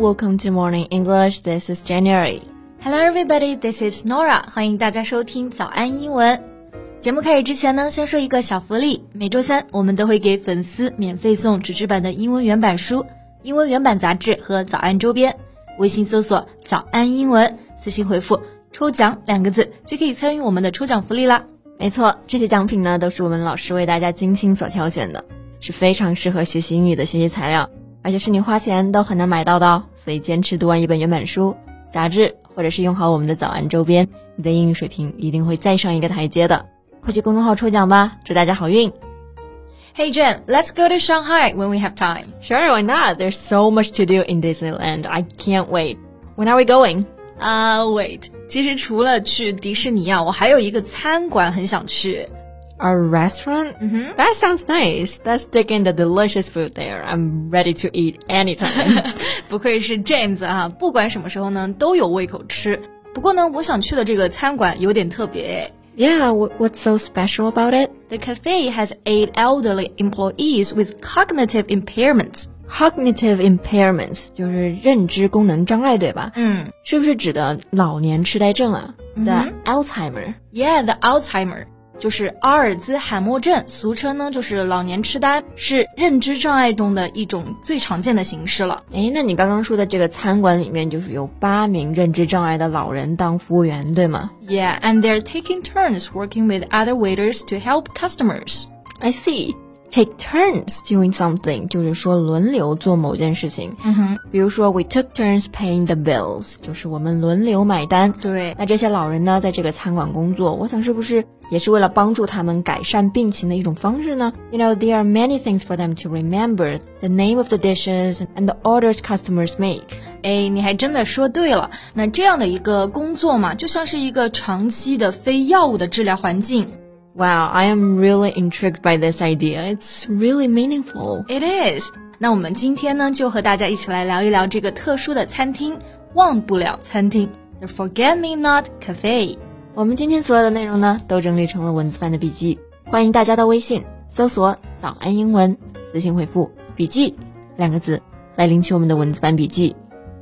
welcome to Morning English. This is January. Hello, everybody. This is Nora. 欢迎大家收听早安英文。节目开始之前呢，先说一个小福利。每周三我们都会给粉丝免费送纸质版的英文原版书、英文原版杂志和早安周边。微信搜索“早安英文”，私信回复“抽奖”两个字，就可以参与我们的抽奖福利啦。没错，这些奖品呢都是我们老师为大家精心所挑选的，是非常适合学习英语的学习材料，而且是你花钱都很难买到的哦。所以坚持读完一本原版书、杂志。或者是用好我们的早安周边，你的英语水平一定会再上一个台阶的。快去公众号抽奖吧，祝大家好运！Hey Jen, let's go to Shanghai when we have time. Sure, why not? There's so much to do in Disneyland. I can't wait. When are we going? Uh, wait. 其实除了去迪士尼啊，我还有一个餐馆很想去。A restaurant? Mm-hmm. That sounds nice. Let's dig in the delicious food there. I'm ready to eat anytime. 不愧是 James 啊，不管什么时候呢都有胃口吃。不过呢，我想去的这个餐馆有点特别。Yeah, what's so special about it? The cafe has eight elderly employees with cognitive impairments. Cognitive impairments 就是认知功能障碍，对吧？嗯，是不是指的老年痴呆症啊？The Alzheimer. Yeah, the Alzheimer. 就是阿尔兹海默症，俗称呢就是老年痴呆，是认知障碍中的一种最常见的形式了。诶，那你刚刚说的这个餐馆里面，就是有八名认知障碍的老人当服务员，对吗？Yeah, and they're taking turns working with other waiters to help customers. I see. Take turns doing something，就是说轮流做某件事情。嗯哼，比如说 we took turns paying the bills，就是我们轮流买单。对，那这些老人呢，在这个餐馆工作，我想是不是也是为了帮助他们改善病情的一种方式呢？You know, there are many things for them to remember: the name of the dishes and the orders customers make. 哎，你还真的说对了。那这样的一个工作嘛，就像是一个长期的非药物的治疗环境。Wow, I am really intrigued by this idea. It's really meaningful. It is. 那我们今天呢，就和大家一起来聊一聊这个特殊的餐厅——忘不了餐厅 The Forget Me Not Cafe。我们今天所有的内容呢，都整理成了文字版的笔记，欢迎大家到微信搜索“早安英文”，私信回复“笔记”两个字来领取我们的文字版笔记。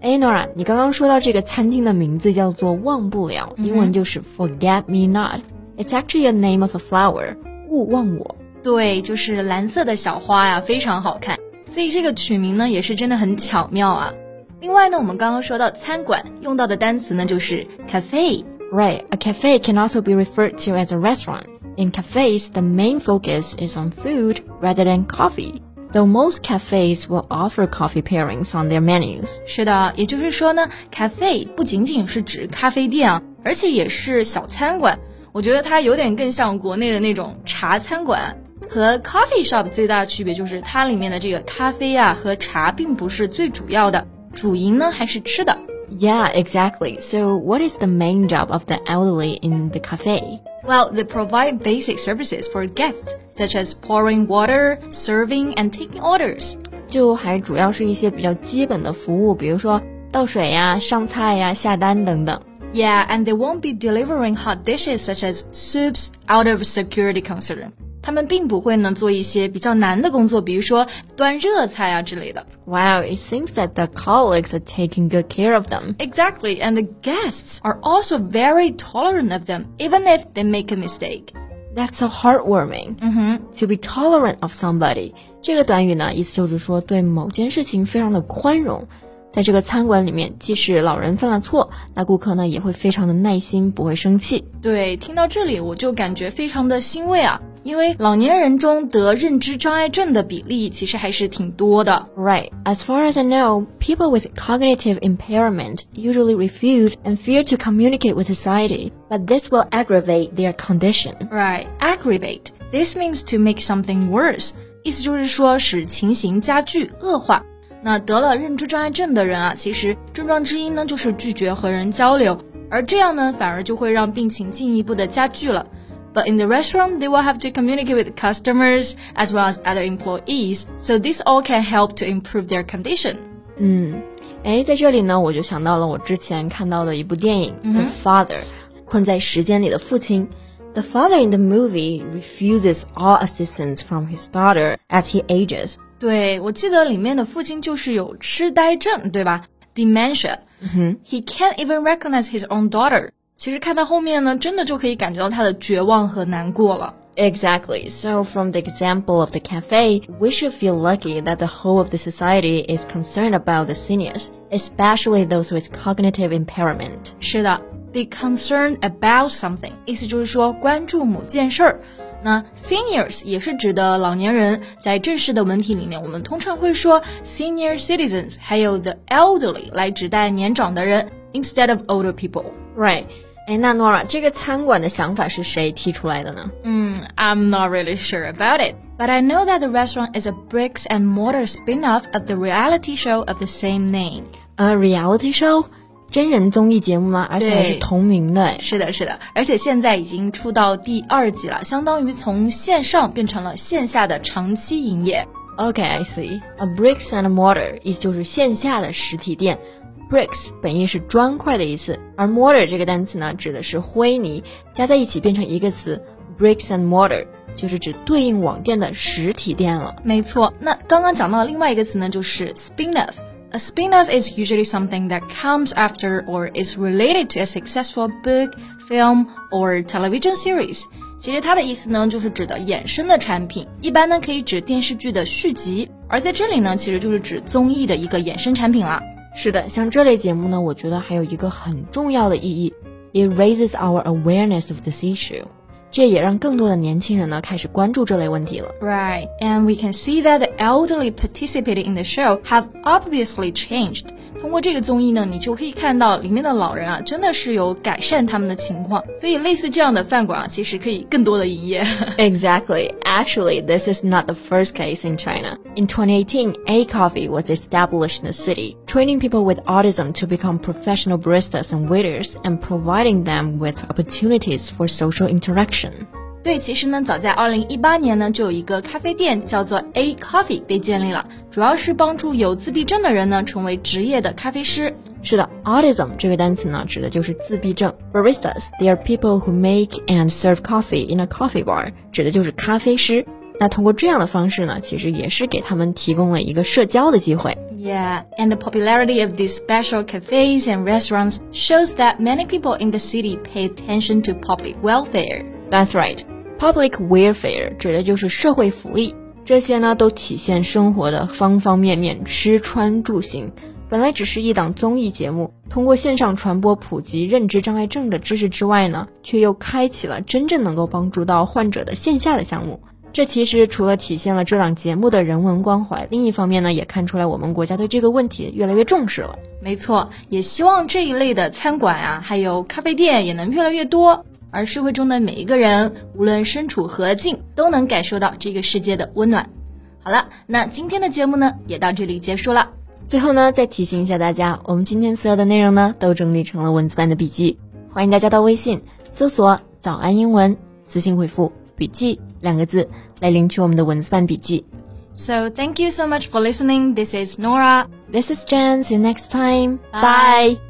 哎，Nora，你刚刚说到这个餐厅的名字叫做“忘不了”，英文就是 “Forget Me Not”。It's actually a name of a flower，勿忘我。对，就是蓝色的小花呀，非常好看。所以这个取名呢，也是真的很巧妙啊。另外呢，我们刚刚说到餐馆用到的单词呢，就是 cafe。Right, a cafe can also be referred to as a restaurant. In cafes, the main focus is on food rather than coffee. Though most cafes will offer coffee pairings on their menus. 是的，也就是说呢，cafe 不仅仅是指咖啡店啊，而且也是小餐馆。 我觉得它有点更像国内的那种茶餐馆，和 coffee shop 最大的区别就是它里面的这个咖啡啊和茶并不是最主要的，主营呢还是吃的。Yeah, exactly. So, what is the main job of the elderly in the cafe? Well, they provide basic services for guests, such as pouring water, serving, and taking orders. 就还主要是一些比较基本的服务，比如说倒水呀、上菜呀、下单等等。 yeah, and they won't be delivering hot dishes such as soups out of security concern. 他们并不会呢做一些比较难的工作，比如说端热菜啊之类的。Wow, it seems that the colleagues are taking good care of them. Exactly, and the guests are also very tolerant of them, even if they make a mistake. That's so heartwarming. To be tolerant of somebody，这个短语呢，意思就是说对某件事情非常的宽容。 在这个餐馆里面，即使老人犯了错，那顾客呢也会非常的耐心，不会生气。对，听到这里我就感觉非常的欣慰啊，因为老年人中得认知障碍症的比例其实还是挺多的。Right, as far as I know, people with cognitive impairment usually refuse and fear to communicate with society, but this will aggravate their condition. Right, aggravate. This means to make something worse. 意思就是说使情形加剧恶化。那得了认知障碍症的人啊，其实症状之一呢就是拒绝和人交流，而这样呢反而就会让病情进一步的加剧了。But in the restaurant, they will have to communicate with customers as well as other employees, so this all can help to improve their condition. 嗯，哎，在这里呢，我就想到了我之前看到的一部电影《The Father》，困在时间里的父亲。 The father in the movie refuses all assistance from his daughter as he ages. 对，我记得里面的父亲就是有痴呆症，对吧 dementia. He can't even recognize his own daughter. 其实看到后面呢，真的就可以感觉到他的绝望和难过了。Exactly. So, from the example of the cafe, we should feel lucky that the whole of the society is concerned about the seniors, especially those with cognitive impairment. 是的 ，be concerned about something，意思就是说关注某件事儿。那 seniors 也是指的老年人，在正式的文体里面，我们通常会说 senior citizens，还有 the elderly 来指代年长的人，instead of older people。 Right. 哎，那 Nora，这个餐馆的想法是谁提出来的呢？嗯，I'm not really sure about it, but I know that the restaurant is a bricks and mortar spin-off of the reality show of the same name. 啊、r e a l i t y show， 真人综艺节目吗？而且还是同名的。哎，是的，是的，而且现在已经出到第二季了，相当于从线上变成了线下的长期营业。Okay, I see. A bricks and mortar 意思就是线下的实体店。Bricks 本意是砖块的意思，而 mortar 这个单词呢，指的是灰泥，加在一起变成一个词，bricks and mortar 就是指对应网店的实体店了。没错，那刚刚讲到的另外一个词呢，就是 spin-off。A spin-off is usually something that comes after or is related to a successful book, film, or television series. 其实它的意思呢，就是指的衍生的产品，一般呢可以指电视剧的续集，而在这里呢，其实就是指综艺的一个衍生产品啦。是的，像这类节目呢，我觉得还有一个很重要的意义，it raises our awareness of this issue。 这也让更多的年轻人呢开始关注这类问题了。 Right, and we can see that the elderly participating in the show have obviously changed. 通过这个综艺呢，你就可以看到里面的老人啊，真的是有改善他们的情况。所以类似这样的饭馆啊，其实可以更多的营业。 Exactly. Actually, this is not the first case in China. In 2018, A Coffee was established in the city, training people with autism to become professional baristas and waiters and providing them with opportunities for social interaction. 对，其实呢，早在二零一八年呢，就有一个咖啡店叫做 A Coffee 被建立了，主要是帮助有自闭症的人呢成为职业的咖啡师。是的，autism 这个单词呢，指的就是自闭症。Baristas, they are people who make and serve coffee in a coffee bar，指的就是咖啡师。那通过这样的方式呢，其实也是给他们提供了一个社交的机会。 Yeah, and the popularity of these special cafes and restaurants shows that many people in the city pay attention to public welfare. That's right. Public welfare 指的就是社会福利，这些呢都体现生活的方方面面，吃穿住行。本来只是一档综艺节目，通过线上传播普及认知障碍症的知识之外呢，却又开启了真正能够帮助到患者的线下的项目。这其实除了体现了这档节目的人文关怀，另一方面呢，也看出来我们国家对这个问题越来越重视了。没错，也希望这一类的餐馆啊，还有咖啡店也能越来越多，而社会中的每一个人，无论身处何境，都能感受到这个世界的温暖。好了，那今天的节目呢，也到这里结束了。最后呢，再提醒一下大家，我们今天所有的内容呢，都整理成了文字版的笔记，欢迎大家到微信搜索“早安英文”，私信回复“笔记”两个字来领取我们的文字版笔记。So thank you so much for listening. This is Nora. This is Jen. See you next time. Bye. Bye.